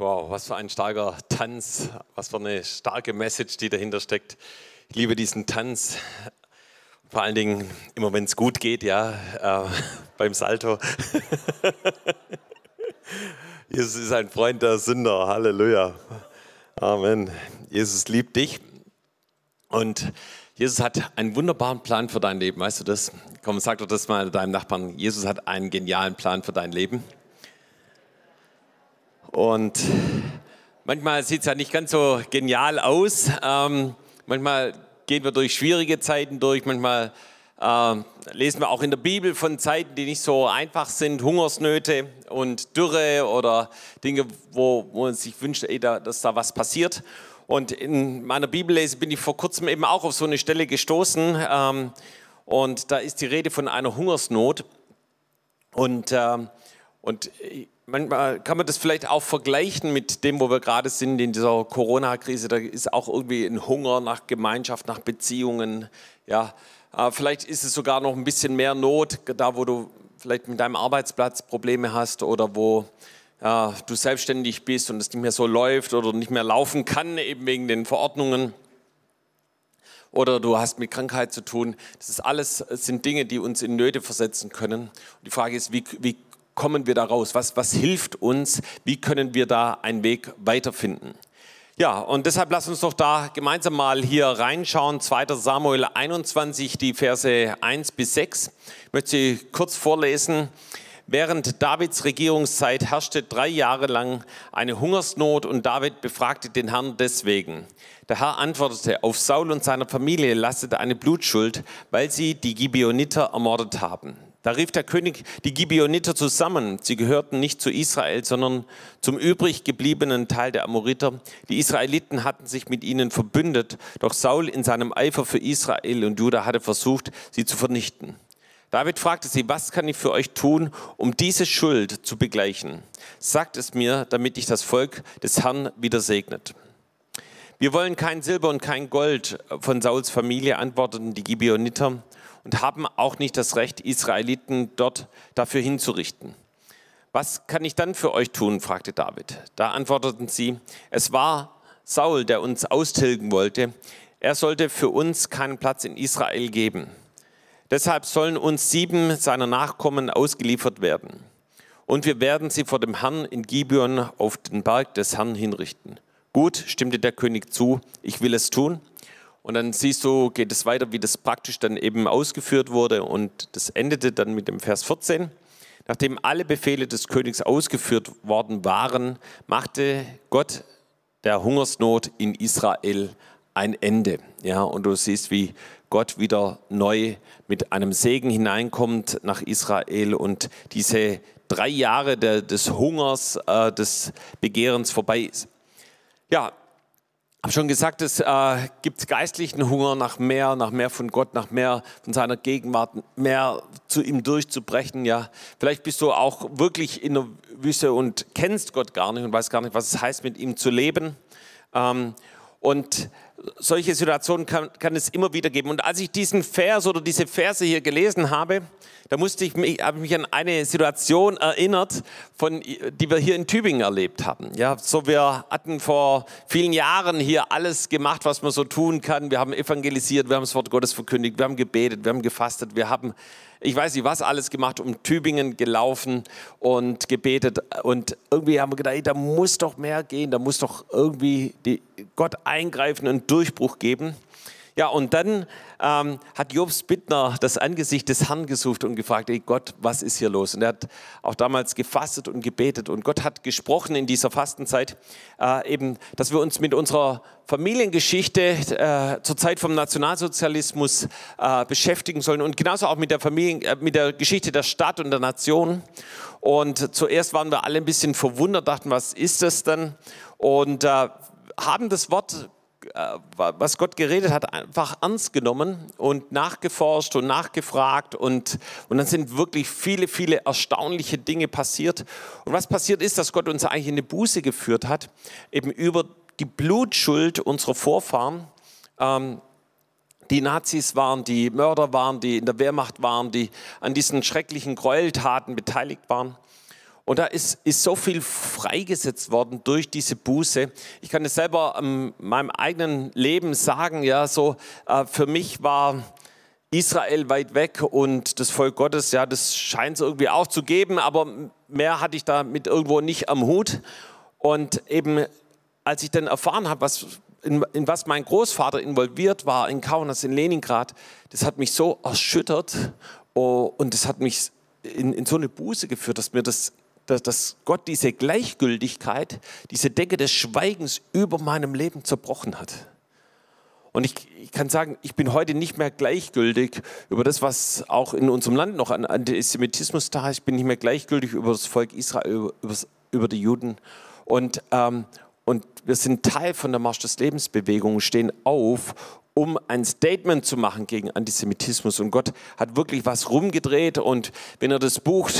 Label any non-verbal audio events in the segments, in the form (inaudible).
Wow, was für ein starker Tanz, was für eine starke Message, die dahinter steckt. Ich liebe diesen Tanz. Vor allen Dingen immer, wenn es gut geht, ja, äh, (laughs) beim Salto. (laughs) Jesus ist ein Freund der Sünder. Halleluja. Amen. Jesus liebt dich. Und Jesus hat einen wunderbaren Plan für dein Leben. Weißt du das? Komm, sag doch das mal deinem Nachbarn. Jesus hat einen genialen Plan für dein Leben. Und manchmal sieht es ja nicht ganz so genial aus. Ähm, manchmal gehen wir durch schwierige Zeiten durch. Manchmal äh, lesen wir auch in der Bibel von Zeiten, die nicht so einfach sind, Hungersnöte und Dürre oder Dinge, wo, wo man sich wünscht, ey, da, dass da was passiert. Und in meiner Bibellese bin ich vor kurzem eben auch auf so eine Stelle gestoßen. Ähm, und da ist die Rede von einer Hungersnot. Und, äh, und manchmal kann man das vielleicht auch vergleichen mit dem, wo wir gerade sind in dieser Corona-Krise. Da ist auch irgendwie ein Hunger nach Gemeinschaft, nach Beziehungen. Ja, äh, vielleicht ist es sogar noch ein bisschen mehr Not, da wo du vielleicht mit deinem Arbeitsplatz Probleme hast oder wo ja, du selbstständig bist und es nicht mehr so läuft oder nicht mehr laufen kann, eben wegen den Verordnungen. Oder du hast mit Krankheit zu tun. Das ist alles das sind Dinge, die uns in Nöte versetzen können. Und die Frage ist, wie, wie kommen wir da raus? Was, was hilft uns? Wie können wir da einen Weg weiterfinden? Ja, und deshalb lass uns doch da gemeinsam mal hier reinschauen. 2. Samuel 21, die Verse 1 bis 6. Ich möchte sie kurz vorlesen. Während Davids Regierungszeit herrschte drei Jahre lang eine Hungersnot und David befragte den Herrn deswegen. Der Herr antwortete, auf Saul und seiner Familie lastete eine Blutschuld, weil sie die Gibeoniter ermordet haben. Da rief der König die Gibeoniter zusammen. Sie gehörten nicht zu Israel, sondern zum übrig gebliebenen Teil der Amoriter. Die Israeliten hatten sich mit ihnen verbündet, doch Saul in seinem Eifer für Israel und Juda hatte versucht, sie zu vernichten. David fragte sie, was kann ich für euch tun, um diese Schuld zu begleichen? Sagt es mir, damit ich das Volk des Herrn wieder segnet. Wir wollen kein Silber und kein Gold von Sauls Familie, antworteten die Gibeoniter und haben auch nicht das Recht, Israeliten dort dafür hinzurichten. Was kann ich dann für euch tun? fragte David. Da antworteten sie, es war Saul, der uns austilgen wollte. Er sollte für uns keinen Platz in Israel geben. Deshalb sollen uns sieben seiner Nachkommen ausgeliefert werden. Und wir werden sie vor dem Herrn in Gibeon auf den Berg des Herrn hinrichten. Gut, stimmte der König zu, ich will es tun. Und dann siehst du, geht es weiter, wie das praktisch dann eben ausgeführt wurde. Und das endete dann mit dem Vers 14. Nachdem alle Befehle des Königs ausgeführt worden waren, machte Gott der Hungersnot in Israel ein Ende. Ja, und du siehst, wie Gott wieder neu mit einem Segen hineinkommt nach Israel und diese drei Jahre des Hungers, äh, des Begehrens vorbei ist. Ja, habe schon gesagt, es äh, gibt geistlichen Hunger nach mehr, nach mehr von Gott, nach mehr von seiner Gegenwart, mehr zu ihm durchzubrechen. Ja, vielleicht bist du auch wirklich in der Wüste und kennst Gott gar nicht und weißt gar nicht, was es heißt, mit ihm zu leben. Ähm, und solche Situationen kann, kann, es immer wieder geben. Und als ich diesen Vers oder diese Verse hier gelesen habe, da musste ich mich, habe ich mich an eine Situation erinnert, von, die wir hier in Tübingen erlebt haben. Ja, so wir hatten vor vielen Jahren hier alles gemacht, was man so tun kann. Wir haben evangelisiert, wir haben das Wort Gottes verkündigt, wir haben gebetet, wir haben gefastet, wir haben ich weiß nicht, was alles gemacht, um Tübingen gelaufen und gebetet. Und irgendwie haben wir gedacht, ey, da muss doch mehr gehen, da muss doch irgendwie die, Gott eingreifen und Durchbruch geben. Ja, und dann ähm, hat Jobs Bittner das Angesicht des Herrn gesucht und gefragt, ey Gott, was ist hier los? Und er hat auch damals gefastet und gebetet und Gott hat gesprochen in dieser Fastenzeit, äh, eben, dass wir uns mit unserer Familiengeschichte äh, zur Zeit vom Nationalsozialismus äh, beschäftigen sollen und genauso auch mit der Familien, äh, mit der Geschichte der Stadt und der Nation. Und zuerst waren wir alle ein bisschen verwundert, dachten, was ist das denn? Und äh, haben das Wort was Gott geredet hat, einfach ernst genommen und nachgeforscht und nachgefragt und, und dann sind wirklich viele, viele erstaunliche Dinge passiert. Und was passiert ist, dass Gott uns eigentlich in eine Buße geführt hat, eben über die Blutschuld unserer Vorfahren. Ähm, die Nazis waren, die Mörder waren, die in der Wehrmacht waren, die an diesen schrecklichen Gräueltaten beteiligt waren. Und da ist, ist so viel freigesetzt worden durch diese Buße. Ich kann es selber in meinem eigenen Leben sagen, ja, so äh, für mich war Israel weit weg und das Volk Gottes, ja, das scheint es irgendwie auch zu geben, aber mehr hatte ich damit irgendwo nicht am Hut. Und eben, als ich dann erfahren habe, was, in, in, was mein Großvater involviert war in Kaunas, in Leningrad, das hat mich so erschüttert oh, und das hat mich in, in so eine Buße geführt, dass mir das dass, dass Gott diese Gleichgültigkeit, diese Decke des Schweigens über meinem Leben zerbrochen hat. Und ich, ich, kann sagen, ich bin heute nicht mehr gleichgültig über das, was auch in unserem Land noch an Antisemitismus da ist. Ich bin nicht mehr gleichgültig über das Volk Israel, über, über die Juden. Und, ähm, und wir sind Teil von der Marsch des Lebens Bewegung, stehen auf, um ein Statement zu machen gegen Antisemitismus. Und Gott hat wirklich was rumgedreht. Und wenn er das Buch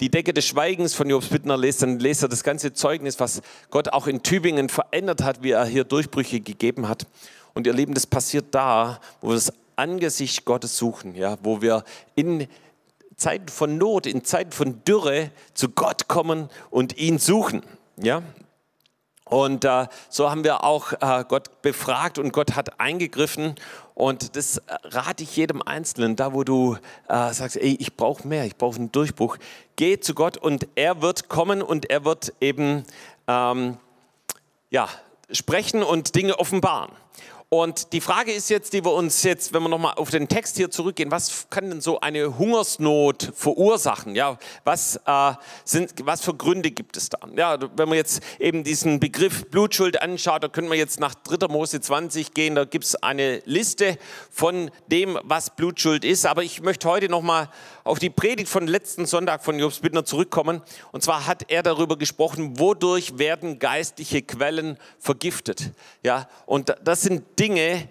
Die Decke des Schweigens von Jobs Bittner liest, dann lest er das ganze Zeugnis, was Gott auch in Tübingen verändert hat, wie er hier Durchbrüche gegeben hat. Und ihr Lieben, das passiert da, wo wir das Angesicht Gottes suchen, ja, wo wir in Zeiten von Not, in Zeiten von Dürre zu Gott kommen und ihn suchen. Ja? Und äh, so haben wir auch äh, Gott befragt und Gott hat eingegriffen. Und das rate ich jedem Einzelnen, da wo du äh, sagst, ey, ich brauche mehr, ich brauche einen Durchbruch. Geh zu Gott und er wird kommen und er wird eben ähm, ja, sprechen und Dinge offenbaren. Und die Frage ist jetzt, die wir uns jetzt, wenn wir nochmal auf den Text hier zurückgehen, was kann denn so eine Hungersnot verursachen? Ja, was, äh, sind, was für Gründe gibt es da? Ja, wenn man jetzt eben diesen Begriff Blutschuld anschaut, da können wir jetzt nach 3. Mose 20 gehen, da gibt es eine Liste von dem, was Blutschuld ist. Aber ich möchte heute nochmal auf die Predigt von letzten Sonntag von Jobs Bittner zurückkommen. Und zwar hat er darüber gesprochen, wodurch werden geistliche Quellen vergiftet. Ja, und das sind Dinge,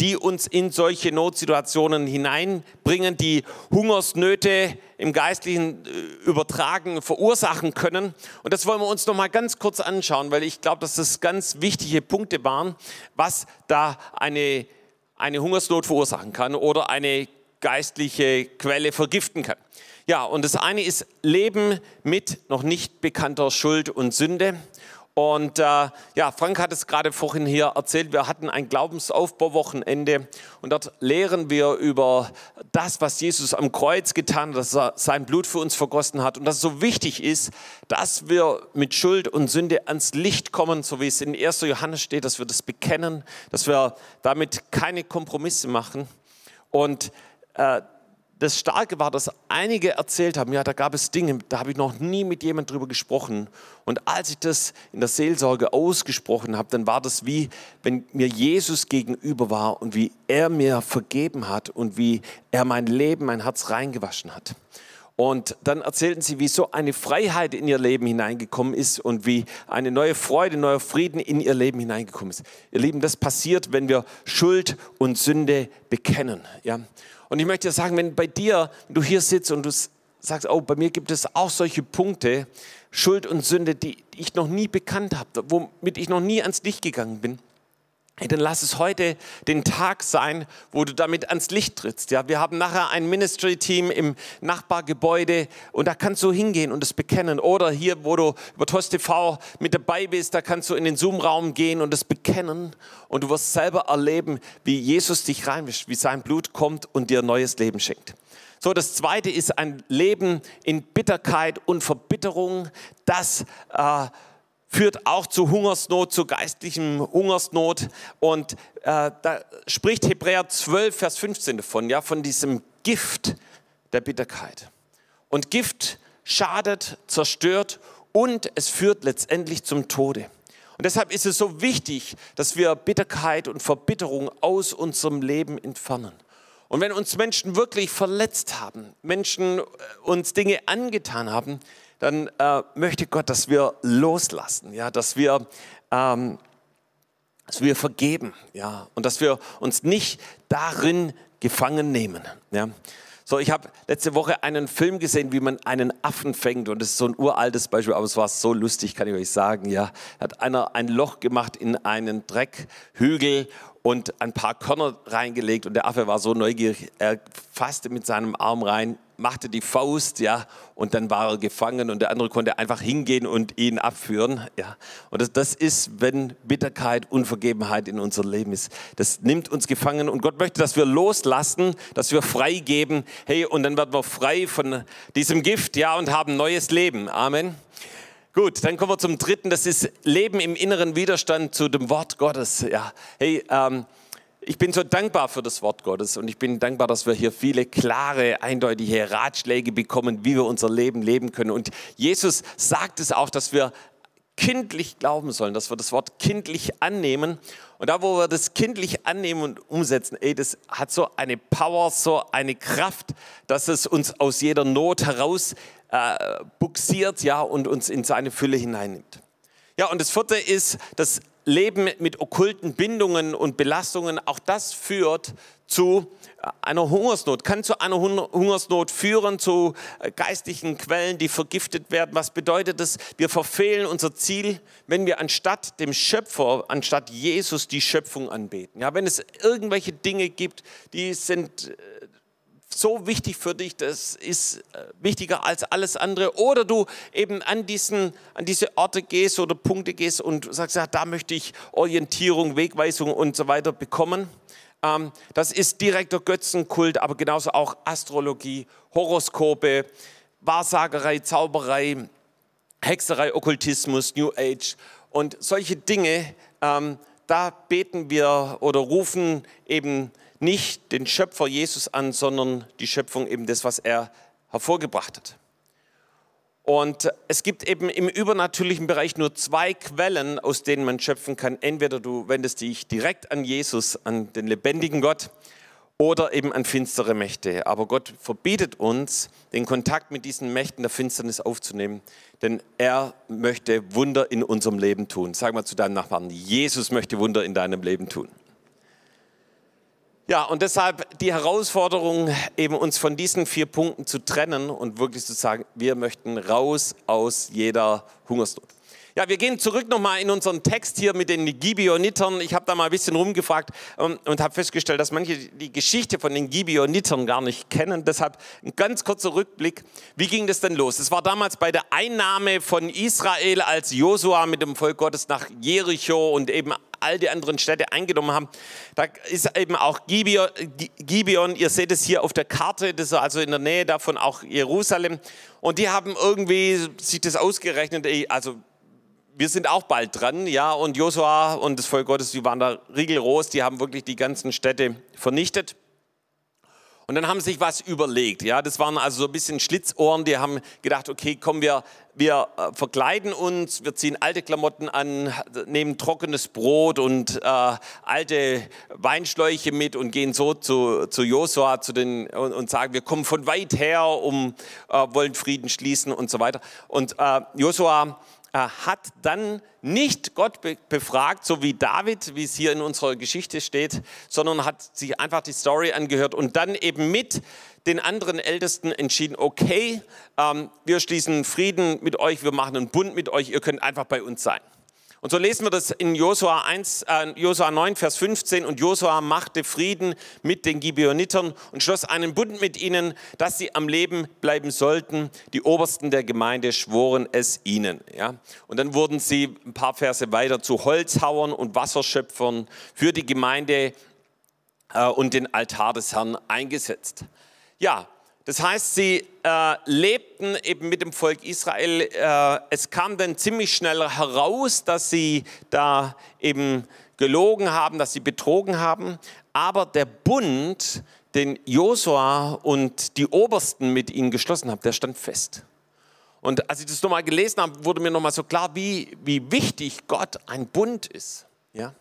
die uns in solche Notsituationen hineinbringen, die Hungersnöte im Geistlichen äh, übertragen, verursachen können. Und das wollen wir uns noch mal ganz kurz anschauen, weil ich glaube, dass das ganz wichtige Punkte waren, was da eine, eine Hungersnot verursachen kann oder eine geistliche Quelle vergiften kann. Ja, und das eine ist Leben mit noch nicht bekannter Schuld und Sünde. Und äh, ja, Frank hat es gerade vorhin hier erzählt, wir hatten ein Glaubensaufbauwochenende und dort lehren wir über das, was Jesus am Kreuz getan hat, dass er sein Blut für uns vergossen hat und dass es so wichtig ist, dass wir mit Schuld und Sünde ans Licht kommen, so wie es in 1. Johannes steht, dass wir das bekennen, dass wir damit keine Kompromisse machen. Und äh, das Starke war, dass einige erzählt haben, ja, da gab es Dinge, da habe ich noch nie mit jemand drüber gesprochen. Und als ich das in der Seelsorge ausgesprochen habe, dann war das wie, wenn mir Jesus gegenüber war und wie er mir vergeben hat und wie er mein Leben, mein Herz reingewaschen hat. Und dann erzählten sie, wie so eine Freiheit in ihr Leben hineingekommen ist und wie eine neue Freude, neuer Frieden in ihr Leben hineingekommen ist. Ihr Lieben, das passiert, wenn wir Schuld und Sünde bekennen. Ja? Und ich möchte sagen, wenn bei dir, wenn du hier sitzt und du sagst, oh, bei mir gibt es auch solche Punkte, Schuld und Sünde, die ich noch nie bekannt habe, womit ich noch nie ans Licht gegangen bin, Hey, dann lass es heute den Tag sein, wo du damit ans Licht trittst. Ja, wir haben nachher ein Ministry-Team im Nachbargebäude und da kannst du hingehen und es bekennen. Oder hier, wo du über TOS TV mit dabei bist, da kannst du in den Zoom-Raum gehen und es bekennen. Und du wirst selber erleben, wie Jesus dich reinwischt, wie sein Blut kommt und dir neues Leben schenkt. So, das zweite ist ein Leben in Bitterkeit und Verbitterung. Das äh, führt auch zu Hungersnot, zu geistlichem Hungersnot. Und äh, da spricht Hebräer 12, Vers 15 davon, ja, von diesem Gift der Bitterkeit. Und Gift schadet, zerstört und es führt letztendlich zum Tode. Und deshalb ist es so wichtig, dass wir Bitterkeit und Verbitterung aus unserem Leben entfernen. Und wenn uns Menschen wirklich verletzt haben, Menschen äh, uns Dinge angetan haben, dann äh, möchte Gott, dass wir loslassen, ja, dass wir, ähm, dass wir vergeben, ja, und dass wir uns nicht darin gefangen nehmen, ja. So, ich habe letzte Woche einen Film gesehen, wie man einen Affen fängt. Und das ist so ein uraltes Beispiel, aber es war so lustig, kann ich euch sagen. Ja, hat einer ein Loch gemacht in einen Dreckhügel und ein paar Körner reingelegt und der Affe war so neugierig, er fasste mit seinem Arm rein, machte die Faust, ja, und dann war er gefangen und der andere konnte einfach hingehen und ihn abführen, ja. Und das, das ist, wenn Bitterkeit, Unvergebenheit in unser Leben ist. Das nimmt uns gefangen und Gott möchte, dass wir loslassen, dass wir freigeben, hey, und dann werden wir frei von diesem Gift, ja, und haben neues Leben. Amen. Gut, dann kommen wir zum dritten. Das ist Leben im inneren Widerstand zu dem Wort Gottes. Ja, hey, ähm, ich bin so dankbar für das Wort Gottes und ich bin dankbar, dass wir hier viele klare, eindeutige Ratschläge bekommen, wie wir unser Leben leben können. Und Jesus sagt es auch, dass wir kindlich glauben sollen, dass wir das Wort kindlich annehmen. Und da, wo wir das kindlich annehmen und umsetzen, ey, das hat so eine Power, so eine Kraft, dass es uns aus jeder Not heraus äh, buxiert ja, und uns in seine Fülle hineinnimmt. Ja, und das vierte ist das Leben mit okkulten Bindungen und Belastungen. Auch das führt zu äh, einer Hungersnot, kann zu einer Hungersnot führen, zu äh, geistlichen Quellen, die vergiftet werden. Was bedeutet das? Wir verfehlen unser Ziel, wenn wir anstatt dem Schöpfer, anstatt Jesus die Schöpfung anbeten. Ja, wenn es irgendwelche Dinge gibt, die sind äh, so wichtig für dich, das ist äh, wichtiger als alles andere. Oder du eben an, diesen, an diese Orte gehst oder Punkte gehst und sagst, ja, da möchte ich Orientierung, Wegweisung und so weiter bekommen. Ähm, das ist direkter Götzenkult, aber genauso auch Astrologie, Horoskope, Wahrsagerei, Zauberei, Hexerei, Okkultismus, New Age und solche Dinge. Ähm, da beten wir oder rufen eben nicht den Schöpfer Jesus an, sondern die Schöpfung eben das, was er hervorgebracht hat. Und es gibt eben im übernatürlichen Bereich nur zwei Quellen, aus denen man schöpfen kann. Entweder du wendest dich direkt an Jesus, an den lebendigen Gott, oder eben an finstere Mächte. Aber Gott verbietet uns, den Kontakt mit diesen Mächten der Finsternis aufzunehmen, denn er möchte Wunder in unserem Leben tun. Sag mal zu deinem Nachbarn, Jesus möchte Wunder in deinem Leben tun. Ja, und deshalb die Herausforderung, eben uns von diesen vier Punkten zu trennen und wirklich zu sagen, wir möchten raus aus jeder Hungersnot. Ja, wir gehen zurück nochmal in unseren Text hier mit den Gibeonitern. Ich habe da mal ein bisschen rumgefragt ähm, und habe festgestellt, dass manche die Geschichte von den Gibeonitern gar nicht kennen. Deshalb ein ganz kurzer Rückblick. Wie ging das denn los? Es war damals bei der Einnahme von Israel, als Josua mit dem Volk Gottes nach Jericho und eben all die anderen Städte eingenommen haben. Da ist eben auch Gibeon, Gibeon, ihr seht es hier auf der Karte, das ist also in der Nähe davon auch Jerusalem. Und die haben irgendwie sich das ausgerechnet, also wir sind auch bald dran, ja, und Josua und das Volk Gottes, die waren da rigoros, die haben wirklich die ganzen Städte vernichtet. Und dann haben sie sich was überlegt, ja, das waren also so ein bisschen Schlitzohren, die haben gedacht, okay, komm, wir, wir äh, verkleiden uns, wir ziehen alte Klamotten an, nehmen trockenes Brot und äh, alte Weinschläuche mit und gehen so zu, zu Josua zu den, und, und sagen, wir kommen von weit her, um, äh, wollen Frieden schließen und so weiter. Und äh, Josua hat dann nicht Gott befragt, so wie David, wie es hier in unserer Geschichte steht, sondern hat sich einfach die Story angehört und dann eben mit den anderen Ältesten entschieden, okay, ähm, wir schließen Frieden mit euch, wir machen einen Bund mit euch, ihr könnt einfach bei uns sein. Und so lesen wir das in Josua, 1, äh, Josua 9, Vers 15. Und Josua machte Frieden mit den Gibeonitern und schloss einen Bund mit ihnen, dass sie am Leben bleiben sollten. Die Obersten der Gemeinde schworen es ihnen. Ja? Und dann wurden sie ein paar Verse weiter zu Holzhauern und Wasserschöpfern für die Gemeinde äh, und den Altar des Herrn eingesetzt. Ja, das heißt, sie äh, lebten eben mit dem Volk Israel. Äh, es kam dann ziemlich schnell heraus, dass sie da eben gelogen haben, dass sie betrogen haben. Aber der Bund, den Josua und die Obersten mit ihnen geschlossen haben, der stand fest. Und als ich das nochmal gelesen habe, wurde mir nochmal so klar, wie, wie wichtig Gott ein Bund ist. Ja?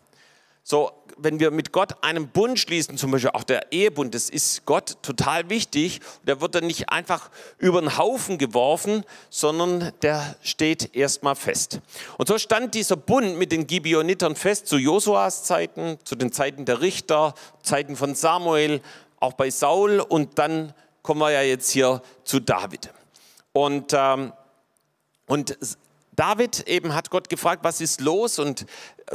So, wenn wir mit Gott einen Bund schließen, zum Beispiel auch der Ehebund, das ist Gott total wichtig. Der wird dann nicht einfach über den Haufen geworfen, sondern der steht erstmal fest. Und so stand dieser Bund mit den Gibeonitern fest zu Josuas Zeiten, zu den Zeiten der Richter, Zeiten von Samuel, auch bei Saul und dann kommen wir ja jetzt hier zu David. Und, ähm, und David eben hat Gott gefragt, was ist los? Und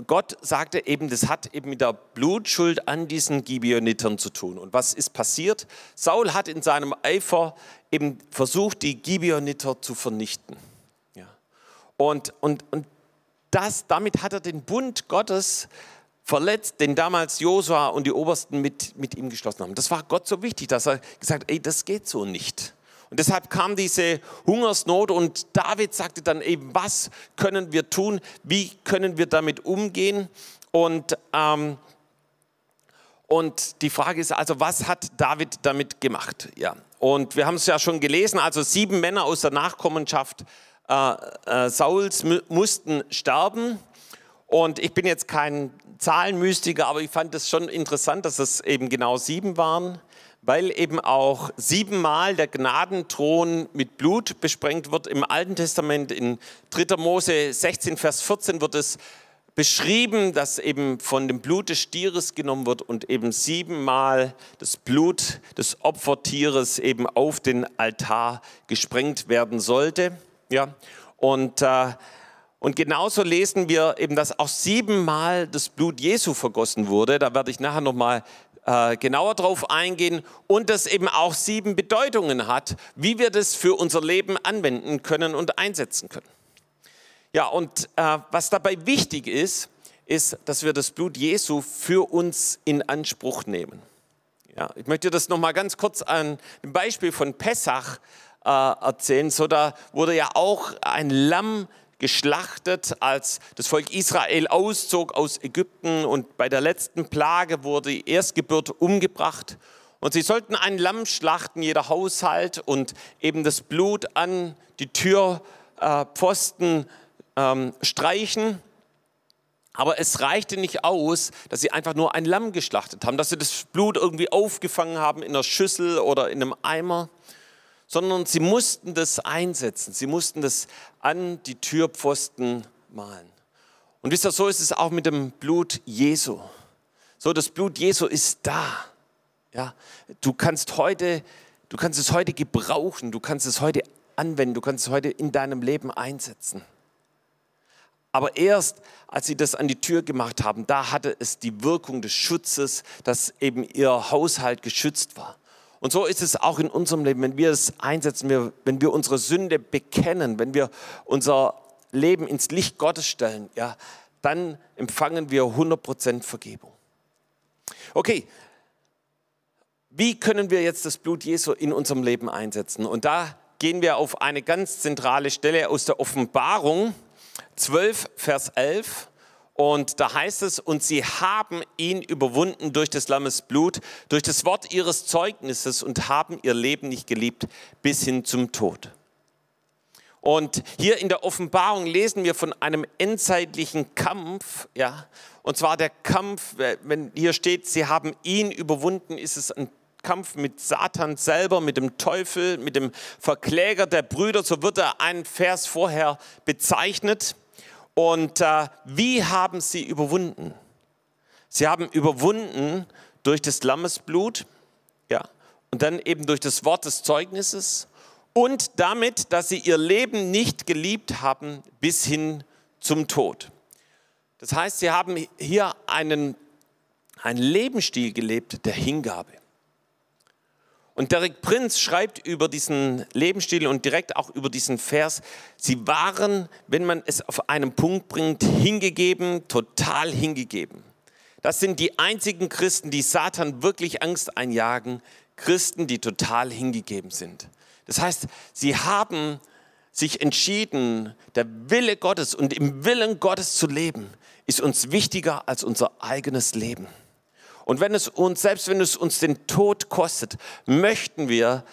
Gott sagte eben, das hat eben mit der Blutschuld an diesen Gibeonitern zu tun. Und was ist passiert? Saul hat in seinem Eifer eben versucht, die Gibeoniter zu vernichten. Ja. Und, und, und das, damit hat er den Bund Gottes verletzt, den damals Josua und die Obersten mit, mit ihm geschlossen haben. Das war Gott so wichtig, dass er gesagt hat, ey, das geht so nicht. Und deshalb kam diese Hungersnot und David sagte dann eben, was können wir tun? Wie können wir damit umgehen? Und, ähm, und die Frage ist also, was hat David damit gemacht? Ja. Und wir haben es ja schon gelesen, also sieben Männer aus der Nachkommenschaft äh, äh, Sauls mussten sterben. Und ich bin jetzt kein Zahlenmystiker, aber ich fand es schon interessant, dass es eben genau sieben waren weil eben auch siebenmal der Gnadenthron mit Blut besprengt wird. Im Alten Testament in 3. Mose 16, Vers 14 wird es beschrieben, dass eben von dem Blut des Stieres genommen wird und eben siebenmal das Blut des Opfertieres eben auf den Altar gesprengt werden sollte. Ja, und, äh, und genauso lesen wir eben, dass auch siebenmal das Blut Jesu vergossen wurde. Da werde ich nachher nochmal äh, genauer darauf eingehen und das eben auch sieben Bedeutungen hat, wie wir das für unser Leben anwenden können und einsetzen können. Ja, und äh, was dabei wichtig ist, ist, dass wir das Blut Jesu für uns in Anspruch nehmen. Ja, ich möchte das noch mal ganz kurz an dem Beispiel von Pessach äh, erzählen. So da wurde ja auch ein Lamm geschlachtet, als das Volk Israel auszog aus Ägypten und bei der letzten Plage wurde die Erstgeburt umgebracht. Und sie sollten ein Lamm schlachten, jeder Haushalt, und eben das Blut an die Türpfosten ähm, streichen. Aber es reichte nicht aus, dass sie einfach nur ein Lamm geschlachtet haben, dass sie das Blut irgendwie aufgefangen haben in einer Schüssel oder in einem Eimer, sondern sie mussten das einsetzen. Sie mussten das an die Türpfosten malen. Und wisst ihr, so ist es auch mit dem Blut Jesu. So, das Blut Jesu ist da. Ja, du kannst heute, du kannst es heute gebrauchen, du kannst es heute anwenden, du kannst es heute in deinem Leben einsetzen. Aber erst als sie das an die Tür gemacht haben, da hatte es die Wirkung des Schutzes, dass eben ihr Haushalt geschützt war. Und so ist es auch in unserem Leben, wenn wir es einsetzen, wenn wir unsere Sünde bekennen, wenn wir unser Leben ins Licht Gottes stellen, ja, dann empfangen wir 100% Vergebung. Okay, wie können wir jetzt das Blut Jesu in unserem Leben einsetzen? Und da gehen wir auf eine ganz zentrale Stelle aus der Offenbarung 12, Vers 11. Und da heißt es, und sie haben ihn überwunden durch des Lammes Blut, durch das Wort ihres Zeugnisses und haben ihr Leben nicht geliebt bis hin zum Tod. Und hier in der Offenbarung lesen wir von einem endzeitlichen Kampf, ja. Und zwar der Kampf, wenn hier steht, sie haben ihn überwunden, ist es ein Kampf mit Satan selber, mit dem Teufel, mit dem Verkläger der Brüder, so wird er einen Vers vorher bezeichnet. Und äh, wie haben sie überwunden? Sie haben überwunden durch das Lammesblut, ja, und dann eben durch das Wort des Zeugnisses und damit, dass sie ihr Leben nicht geliebt haben bis hin zum Tod. Das heißt, sie haben hier einen, einen Lebensstil gelebt der Hingabe. Und Derek Prinz schreibt über diesen Lebensstil und direkt auch über diesen Vers, sie waren, wenn man es auf einen Punkt bringt, hingegeben, total hingegeben. Das sind die einzigen Christen, die Satan wirklich Angst einjagen, Christen, die total hingegeben sind. Das heißt, sie haben sich entschieden, der Wille Gottes und im Willen Gottes zu leben, ist uns wichtiger als unser eigenes Leben. Und wenn es uns, selbst wenn es uns den Tod kostet, möchten wir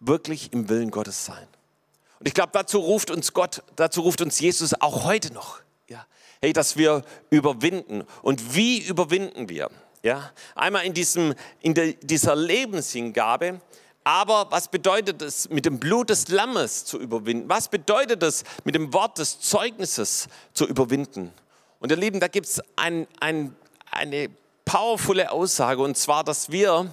wirklich im Willen Gottes sein. Und ich glaube, dazu ruft uns Gott, dazu ruft uns Jesus auch heute noch. Ja. Hey, dass wir überwinden. Und wie überwinden wir? Ja. Einmal in, diesem, in de, dieser Lebenshingabe, aber was bedeutet es, mit dem Blut des Lammes zu überwinden? Was bedeutet es, mit dem Wort des Zeugnisses zu überwinden? Und ihr Lieben, da gibt es ein, ein, eine powervolle Aussage und zwar, dass wir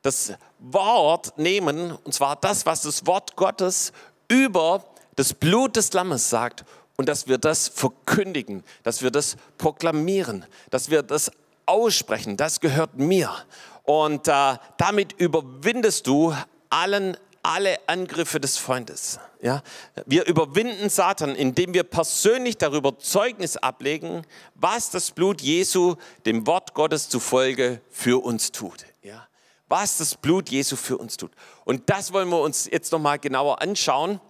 das Wort nehmen und zwar das, was das Wort Gottes über das Blut des Lammes sagt und dass wir das verkündigen, dass wir das proklamieren, dass wir das aussprechen. Das gehört mir. Und äh, damit überwindest du allen alle Angriffe des Freundes. Ja? Wir überwinden Satan, indem wir persönlich darüber Zeugnis ablegen, was das Blut Jesu dem Wort Gottes zufolge für uns tut. Ja? Was das Blut Jesu für uns tut. Und das wollen wir uns jetzt nochmal genauer anschauen.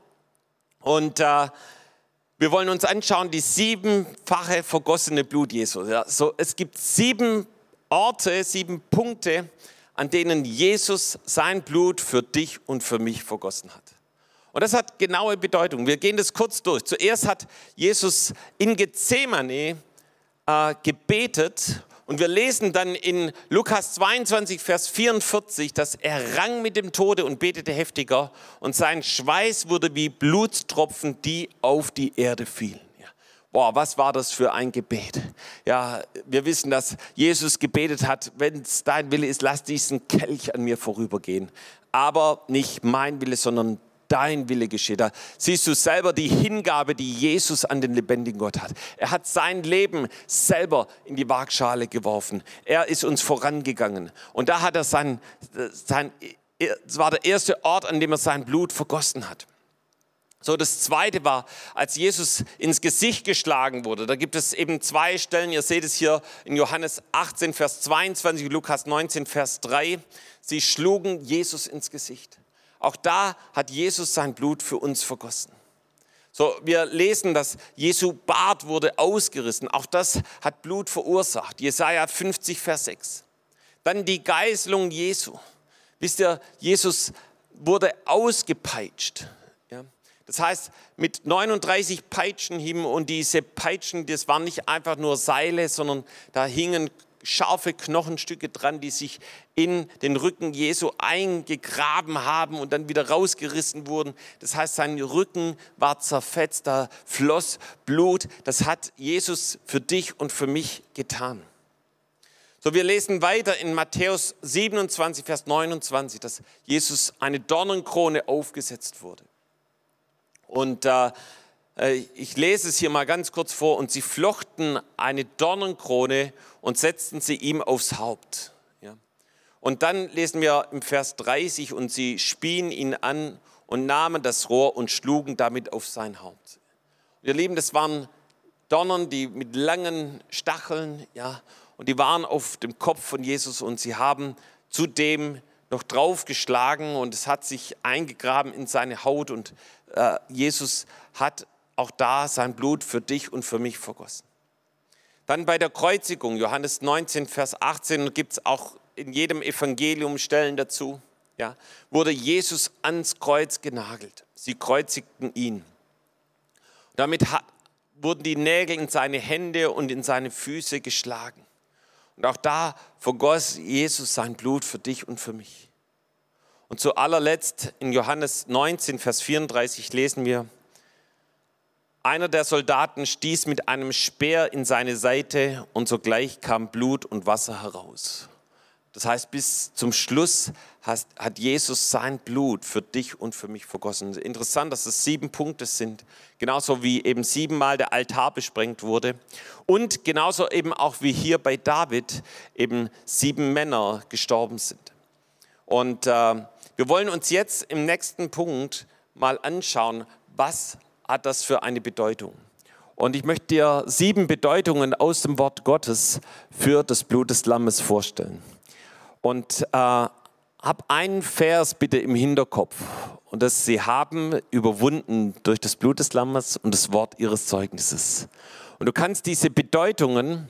Und äh, wir wollen uns anschauen, die siebenfache vergossene Blut Jesu. Ja, so, es gibt sieben Orte, sieben Punkte, an denen Jesus sein Blut für dich und für mich vergossen hat. Und das hat genaue Bedeutung. Wir gehen das kurz durch. Zuerst hat Jesus in Gethsemane äh, gebetet und wir lesen dann in Lukas 22, Vers 44, dass er rang mit dem Tode und betete heftiger und sein Schweiß wurde wie Blutstropfen, die auf die Erde fielen. Boah, was war das für ein Gebet? Ja, wir wissen, dass Jesus gebetet hat, wenn es dein Wille ist, lass diesen Kelch an mir vorübergehen. Aber nicht mein Wille, sondern dein Wille geschehe. Da siehst du selber die Hingabe, die Jesus an den lebendigen Gott hat. Er hat sein Leben selber in die Waagschale geworfen. Er ist uns vorangegangen. Und da hat er sein, sein, es war der erste Ort, an dem er sein Blut vergossen hat. So, das zweite war, als Jesus ins Gesicht geschlagen wurde. Da gibt es eben zwei Stellen. Ihr seht es hier in Johannes 18, Vers 22, Lukas 19, Vers 3. Sie schlugen Jesus ins Gesicht. Auch da hat Jesus sein Blut für uns vergossen. So, wir lesen, dass Jesu Bart wurde ausgerissen. Auch das hat Blut verursacht. Jesaja 50, Vers 6. Dann die Geißelung Jesu. Wisst ihr, Jesus wurde ausgepeitscht. Das heißt, mit 39 Peitschenhieben und diese Peitschen, das waren nicht einfach nur Seile, sondern da hingen scharfe Knochenstücke dran, die sich in den Rücken Jesu eingegraben haben und dann wieder rausgerissen wurden. Das heißt, sein Rücken war zerfetzt, da floss Blut. Das hat Jesus für dich und für mich getan. So, wir lesen weiter in Matthäus 27, Vers 29, dass Jesus eine Dornenkrone aufgesetzt wurde. Und äh, äh, ich lese es hier mal ganz kurz vor. Und sie flochten eine Dornenkrone und setzten sie ihm aufs Haupt. Ja. Und dann lesen wir im Vers 30, und sie spien ihn an und nahmen das Rohr und schlugen damit auf sein Haupt. Ihr Lieben, das waren Dornen, die mit langen Stacheln, ja, und die waren auf dem Kopf von Jesus und sie haben zudem noch draufgeschlagen und es hat sich eingegraben in seine Haut und Jesus hat auch da sein Blut für dich und für mich vergossen. Dann bei der Kreuzigung, Johannes 19, Vers 18, gibt es auch in jedem Evangelium Stellen dazu, ja, wurde Jesus ans Kreuz genagelt. Sie kreuzigten ihn. Damit hat, wurden die Nägel in seine Hände und in seine Füße geschlagen. Und auch da vergoss Jesus sein Blut für dich und für mich. Und zu allerletzt in Johannes 19, Vers 34 lesen wir, einer der Soldaten stieß mit einem Speer in seine Seite und sogleich kam Blut und Wasser heraus. Das heißt, bis zum Schluss hat Jesus sein Blut für dich und für mich vergossen. Interessant, dass es sieben Punkte sind. Genauso wie eben siebenmal der Altar besprengt wurde. Und genauso eben auch wie hier bei David eben sieben Männer gestorben sind. Und äh, wir wollen uns jetzt im nächsten Punkt mal anschauen, was hat das für eine Bedeutung. Und ich möchte dir sieben Bedeutungen aus dem Wort Gottes für das Blut des Lammes vorstellen. Und äh, hab einen Vers bitte im Hinterkopf. Und das, sie haben überwunden durch das Blut des Lammes und das Wort ihres Zeugnisses. Und du kannst diese Bedeutungen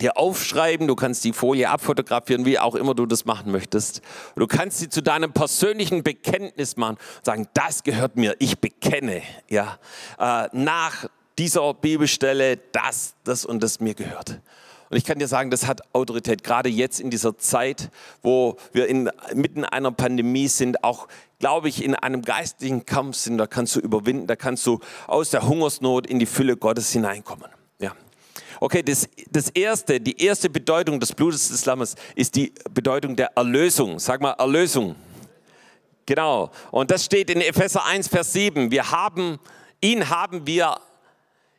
dir aufschreiben, du kannst die Folie abfotografieren, wie auch immer du das machen möchtest. Du kannst sie zu deinem persönlichen Bekenntnis machen sagen, das gehört mir, ich bekenne, ja, äh, nach dieser Bibelstelle, das, das und das mir gehört. Und ich kann dir sagen, das hat Autorität, gerade jetzt in dieser Zeit, wo wir in, mitten einer Pandemie sind, auch, glaube ich, in einem geistlichen Kampf sind, da kannst du überwinden, da kannst du aus der Hungersnot in die Fülle Gottes hineinkommen. Okay, das, das erste, die erste Bedeutung des Blutes des Lammes ist die Bedeutung der Erlösung. Sag mal Erlösung. Genau. Und das steht in Epheser 1, Vers 7. Wir haben, ihn haben wir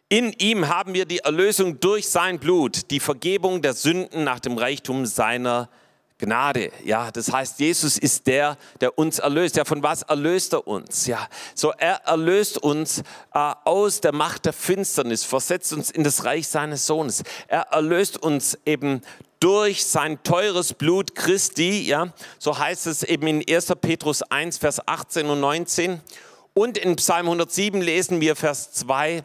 In ihm haben wir die Erlösung durch sein Blut, die Vergebung der Sünden nach dem Reichtum seiner Gnade. Ja, das heißt, Jesus ist der, der uns erlöst. Ja, von was erlöst er uns? Ja, so er erlöst uns äh, aus der Macht der Finsternis, versetzt uns in das Reich seines Sohnes. Er erlöst uns eben durch sein teures Blut Christi. Ja, so heißt es eben in 1. Petrus 1, Vers 18 und 19. Und in Psalm 107 lesen wir Vers 2,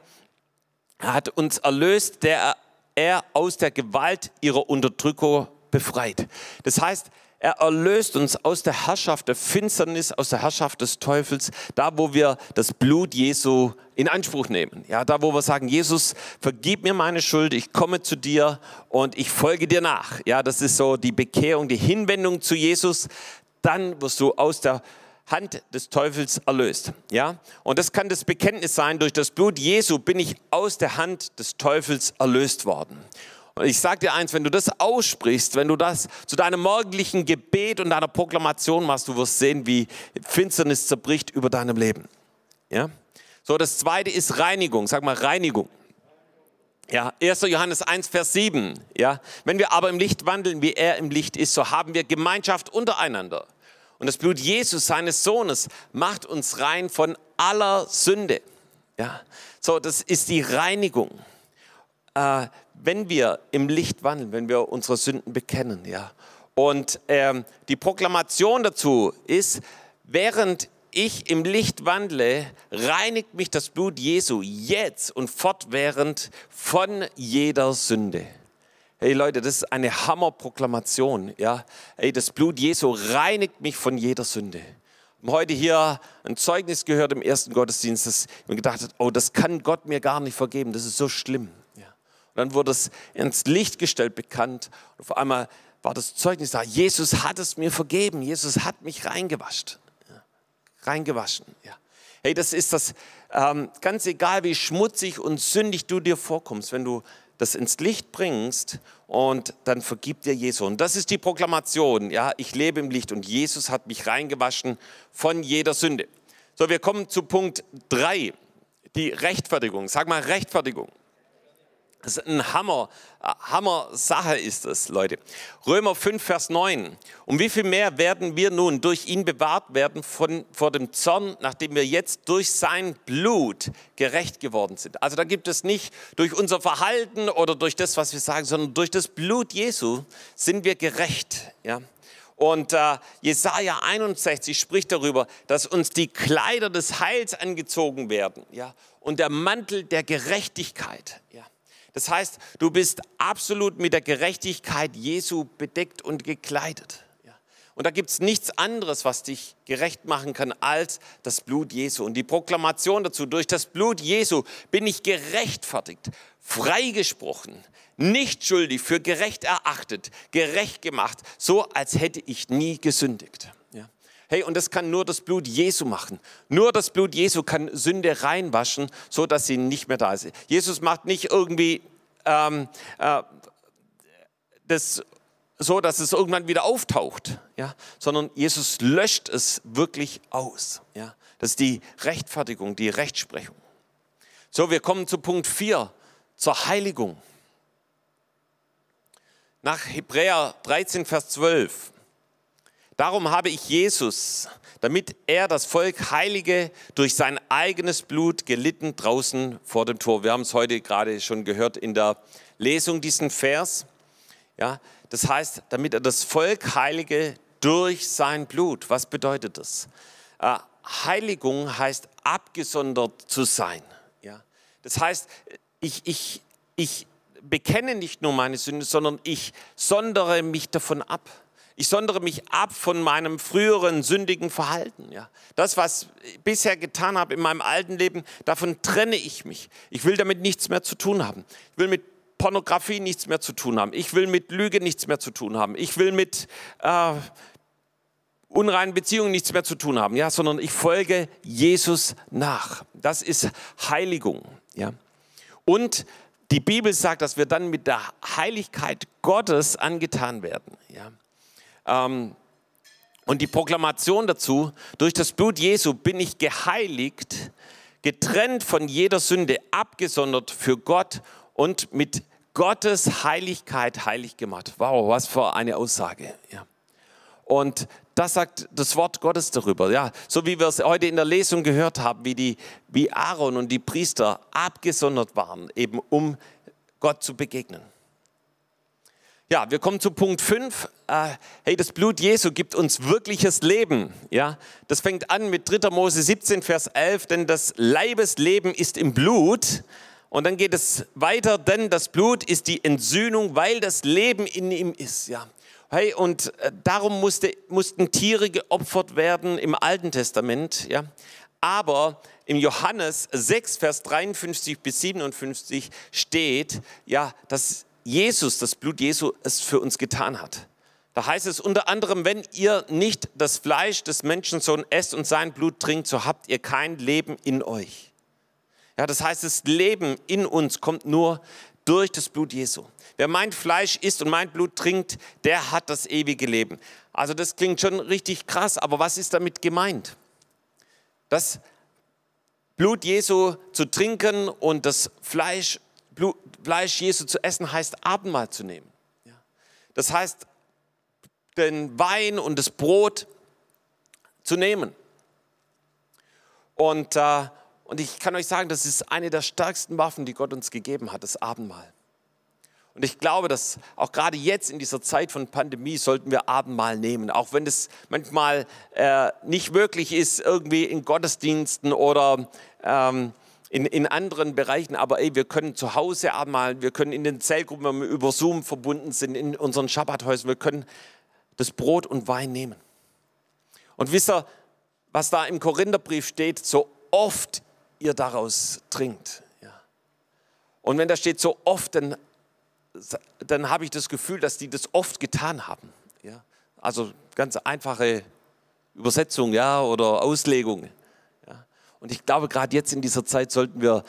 er hat uns erlöst, der er aus der Gewalt ihrer Unterdrücker befreit. Das heißt, er erlöst uns aus der Herrschaft der Finsternis, aus der Herrschaft des Teufels, da wo wir das Blut Jesu in Anspruch nehmen. Ja, da wo wir sagen, Jesus, vergib mir meine Schuld, ich komme zu dir und ich folge dir nach. Ja, das ist so die Bekehrung, die Hinwendung zu Jesus. Dann wirst du aus der Hand des Teufels erlöst. Ja? Und das kann das Bekenntnis sein, durch das Blut Jesu bin ich aus der Hand des Teufels erlöst worden. Und ich sage dir eins, wenn du das aussprichst, wenn du das zu deinem morgendlichen Gebet und deiner Proklamation machst, du wirst sehen, wie Finsternis zerbricht über deinem Leben. Ja? So, das zweite ist Reinigung. Sag mal Reinigung. Ja, 1. Johannes 1, Vers 7. Ja, wenn wir aber im Licht wandeln, wie er im Licht ist, so haben wir Gemeinschaft untereinander. Und das Blut Jesus, seines Sohnes, macht uns rein von aller Sünde. Ja, so, das ist die Reinigung. Äh, wenn wir im Licht wandeln, wenn wir unsere Sünden bekennen, ja. Und ähm, die Proklamation dazu ist, während ich im Licht wandle, reinigt mich das Blut Jesu jetzt und fortwährend von jeder Sünde. Hey Leute, das ist eine Hammerproklamation. Ja? Hey, das Blut Jesu reinigt mich von jeder Sünde. Wir haben heute hier ein Zeugnis gehört im ersten Gottesdienst, dass ich mir gedacht habe, oh, das kann Gott mir gar nicht vergeben, das ist so schlimm. Und dann wurde es ins Licht gestellt, bekannt. Und auf einmal war das Zeugnis da. Jesus hat es mir vergeben. Jesus hat mich reingewaschen. Ja. Reingewaschen. Ja. Hey, das ist das, ähm, ganz egal wie schmutzig und sündig du dir vorkommst, wenn du das ins Licht bringst und dann vergibt dir Jesus. Und das ist die Proklamation. Ja, ich lebe im Licht und Jesus hat mich reingewaschen von jeder Sünde. So, wir kommen zu Punkt 3, die Rechtfertigung. Sag mal Rechtfertigung. Das ist ein Hammer, Hammer Sache ist es, Leute. Römer 5, Vers 9. Um wie viel mehr werden wir nun durch ihn bewahrt werden von, vor dem Zorn, nachdem wir jetzt durch sein Blut gerecht geworden sind? Also da gibt es nicht durch unser Verhalten oder durch das, was wir sagen, sondern durch das Blut Jesu sind wir gerecht. Ja? Und äh, Jesaja 61 spricht darüber, dass uns die Kleider des Heils angezogen werden ja? und der Mantel der Gerechtigkeit. Ja? Das heißt, du bist absolut mit der Gerechtigkeit Jesu bedeckt und gekleidet. Und da gibt es nichts anderes, was dich gerecht machen kann, als das Blut Jesu. Und die Proklamation dazu, durch das Blut Jesu bin ich gerechtfertigt, freigesprochen, nicht schuldig, für gerecht erachtet, gerecht gemacht, so als hätte ich nie gesündigt. Hey, und das kann nur das Blut Jesu machen. Nur das Blut Jesu kann Sünde reinwaschen, so dass sie nicht mehr da ist. Jesus macht nicht irgendwie ähm, äh, das so, dass es irgendwann wieder auftaucht, ja, sondern Jesus löscht es wirklich aus. Ja. Das ist die Rechtfertigung, die Rechtsprechung. So, wir kommen zu Punkt 4, zur Heiligung. Nach Hebräer 13, Vers 12 Darum habe ich Jesus, damit er das Volk heilige, durch sein eigenes Blut gelitten draußen vor dem Tor. Wir haben es heute gerade schon gehört in der Lesung, diesen Vers. Ja, das heißt, damit er das Volk heilige durch sein Blut. Was bedeutet das? Äh, Heiligung heißt abgesondert zu sein. Ja, das heißt, ich, ich, ich bekenne nicht nur meine Sünde, sondern ich sondere mich davon ab. Ich sondere mich ab von meinem früheren sündigen Verhalten. Ja. Das, was ich bisher getan habe in meinem alten Leben, davon trenne ich mich. Ich will damit nichts mehr zu tun haben. Ich will mit Pornografie nichts mehr zu tun haben. Ich will mit Lüge nichts mehr zu tun haben. Ich will mit äh, unreinen Beziehungen nichts mehr zu tun haben, ja, sondern ich folge Jesus nach. Das ist Heiligung, ja. Und die Bibel sagt, dass wir dann mit der Heiligkeit Gottes angetan werden, ja. Ähm, und die Proklamation dazu, durch das Blut Jesu bin ich geheiligt, getrennt von jeder Sünde, abgesondert für Gott und mit Gottes Heiligkeit heilig gemacht. Wow, was für eine Aussage. Ja. Und das sagt das Wort Gottes darüber. Ja, so wie wir es heute in der Lesung gehört haben, wie, die, wie Aaron und die Priester abgesondert waren, eben um Gott zu begegnen. Ja, wir kommen zu Punkt 5. Äh, hey, das Blut Jesu gibt uns wirkliches Leben. Ja, das fängt an mit 3. Mose 17, Vers 11, denn das Leibesleben ist im Blut. Und dann geht es weiter, denn das Blut ist die Entsühnung, weil das Leben in ihm ist. Ja, Hey, und äh, darum musste, mussten Tiere geopfert werden im Alten Testament. Ja? Aber im Johannes 6, Vers 53 bis 57 steht, ja, dass Jesus, das Blut Jesu, es für uns getan hat. Da heißt es unter anderem, wenn ihr nicht das Fleisch des Menschensohn esst und sein Blut trinkt, so habt ihr kein Leben in euch. Ja, das heißt, das Leben in uns kommt nur durch das Blut Jesu. Wer mein Fleisch isst und mein Blut trinkt, der hat das ewige Leben. Also das klingt schon richtig krass, aber was ist damit gemeint? Das Blut Jesu zu trinken und das Fleisch, Blut, Fleisch Jesu zu essen heißt Abendmahl zu nehmen. Das heißt, den Wein und das Brot zu nehmen. Und, äh, und ich kann euch sagen, das ist eine der stärksten Waffen, die Gott uns gegeben hat, das Abendmahl. Und ich glaube, dass auch gerade jetzt in dieser Zeit von Pandemie sollten wir Abendmahl nehmen, auch wenn es manchmal äh, nicht möglich ist, irgendwie in Gottesdiensten oder ähm, in, in anderen Bereichen. Aber ey, wir können zu Hause Abendmahl, wir können in den Zellgruppen, wenn wir über Zoom verbunden sind, in unseren Schabbathäusern, wir können das Brot und Wein nehmen. Und wisst ihr, was da im Korintherbrief steht, so oft ihr daraus trinkt. Ja. Und wenn da steht so oft, dann dann habe ich das Gefühl, dass die das oft getan haben. Ja? Also ganz einfache Übersetzung ja, oder Auslegung. Und ich glaube, gerade jetzt in dieser Zeit sollten wir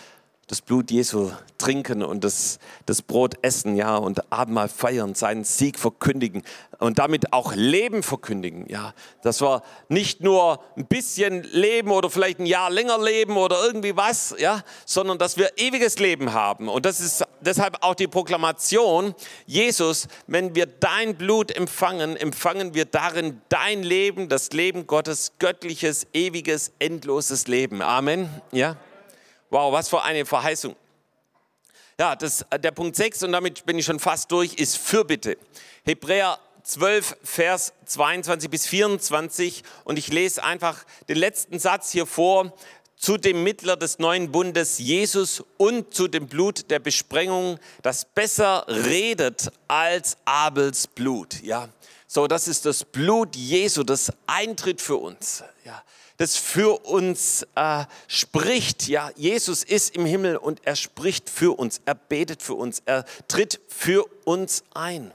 das Blut Jesu trinken und das, das Brot essen, ja, und Abendmahl feiern, seinen Sieg verkündigen und damit auch Leben verkündigen, ja. Dass wir nicht nur ein bisschen leben oder vielleicht ein Jahr länger leben oder irgendwie was, ja, sondern dass wir ewiges Leben haben. Und das ist deshalb auch die Proklamation, Jesus, wenn wir dein Blut empfangen, empfangen wir darin dein Leben, das Leben Gottes, göttliches, ewiges, endloses Leben. Amen, ja. Wow, was für eine Verheißung. Ja, das, der Punkt 6, und damit bin ich schon fast durch, ist Fürbitte. Hebräer 12, Vers 22 bis 24. Und ich lese einfach den letzten Satz hier vor. Zu dem Mittler des neuen Bundes, Jesus, und zu dem Blut der Besprengung, das besser redet als Abels Blut. Ja, so, das ist das Blut Jesu, das eintritt für uns. Ja, das für uns äh, spricht. Ja, Jesus ist im Himmel und er spricht für uns, er betet für uns, er tritt für uns ein.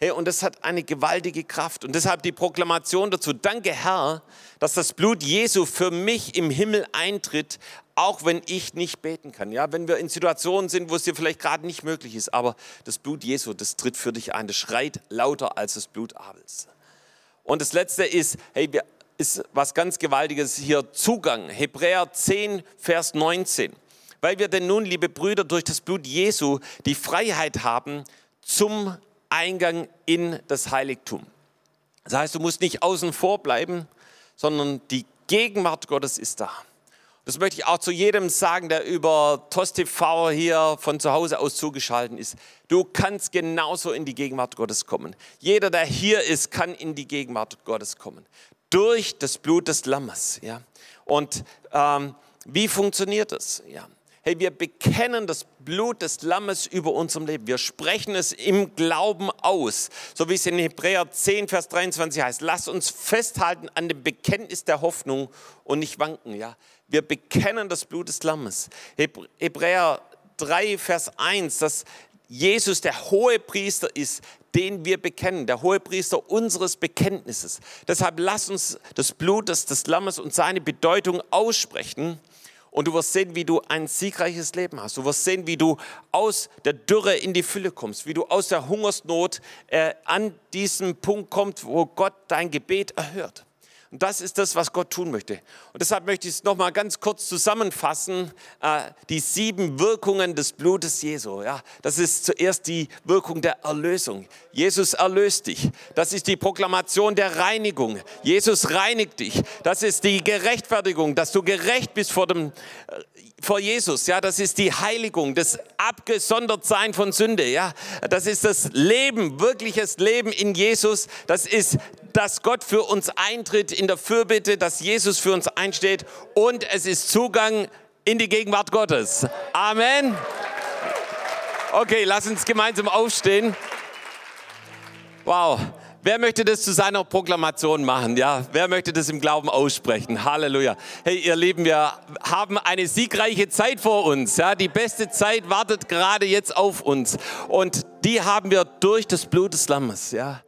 Hey, und das hat eine gewaltige Kraft. Und deshalb die Proklamation dazu. Danke, Herr, dass das Blut Jesu für mich im Himmel eintritt, auch wenn ich nicht beten kann. Ja, wenn wir in Situationen sind, wo es dir vielleicht gerade nicht möglich ist. Aber das Blut Jesu, das tritt für dich ein. Das schreit lauter als das Blut Abels. Und das Letzte ist, hey, wir ist was ganz Gewaltiges hier Zugang. Hebräer 10, Vers 19. Weil wir denn nun, liebe Brüder, durch das Blut Jesu die Freiheit haben zum Eingang in das Heiligtum. Das heißt, du musst nicht außen vor bleiben, sondern die Gegenwart Gottes ist da. Das möchte ich auch zu jedem sagen, der über TOS TV hier von zu Hause aus zugeschaltet ist. Du kannst genauso in die Gegenwart Gottes kommen. Jeder, der hier ist, kann in die Gegenwart Gottes kommen durch das Blut des Lammes. Ja? Und ähm, wie funktioniert das? Ja. Hey, wir bekennen das Blut des Lammes über unserem Leben. Wir sprechen es im Glauben aus. So wie es in Hebräer 10, Vers 23 heißt. Lass uns festhalten an dem Bekenntnis der Hoffnung und nicht wanken. Ja? Wir bekennen das Blut des Lammes. Hebräer 3, Vers 1, dass Jesus der hohe Priester ist, den wir bekennen, der hohe Priester unseres Bekenntnisses. Deshalb lass uns das Blut des, des Lammes und seine Bedeutung aussprechen. Und du wirst sehen, wie du ein siegreiches Leben hast. Du wirst sehen, wie du aus der Dürre in die Fülle kommst, wie du aus der Hungersnot äh, an diesen Punkt kommst, wo Gott dein Gebet erhört. Und das ist das, was Gott tun möchte. Und deshalb möchte ich es nochmal ganz kurz zusammenfassen. Äh, die sieben Wirkungen des Blutes Jesu. Ja, das ist zuerst die Wirkung der Erlösung. Jesus erlöst dich. Das ist die Proklamation der Reinigung. Jesus reinigt dich. Das ist die Gerechtfertigung, dass du gerecht bist vor dem äh, vor Jesus, ja, das ist die Heiligung, das Abgesondertsein von Sünde, ja, das ist das Leben, wirkliches Leben in Jesus, das ist, dass Gott für uns eintritt in der Fürbitte, dass Jesus für uns einsteht und es ist Zugang in die Gegenwart Gottes. Amen. Okay, lass uns gemeinsam aufstehen. Wow. Wer möchte das zu seiner Proklamation machen? Ja, wer möchte das im Glauben aussprechen? Halleluja. Hey, ihr Lieben, wir haben eine siegreiche Zeit vor uns. Ja, die beste Zeit wartet gerade jetzt auf uns. Und die haben wir durch das Blut des Lammes. Ja.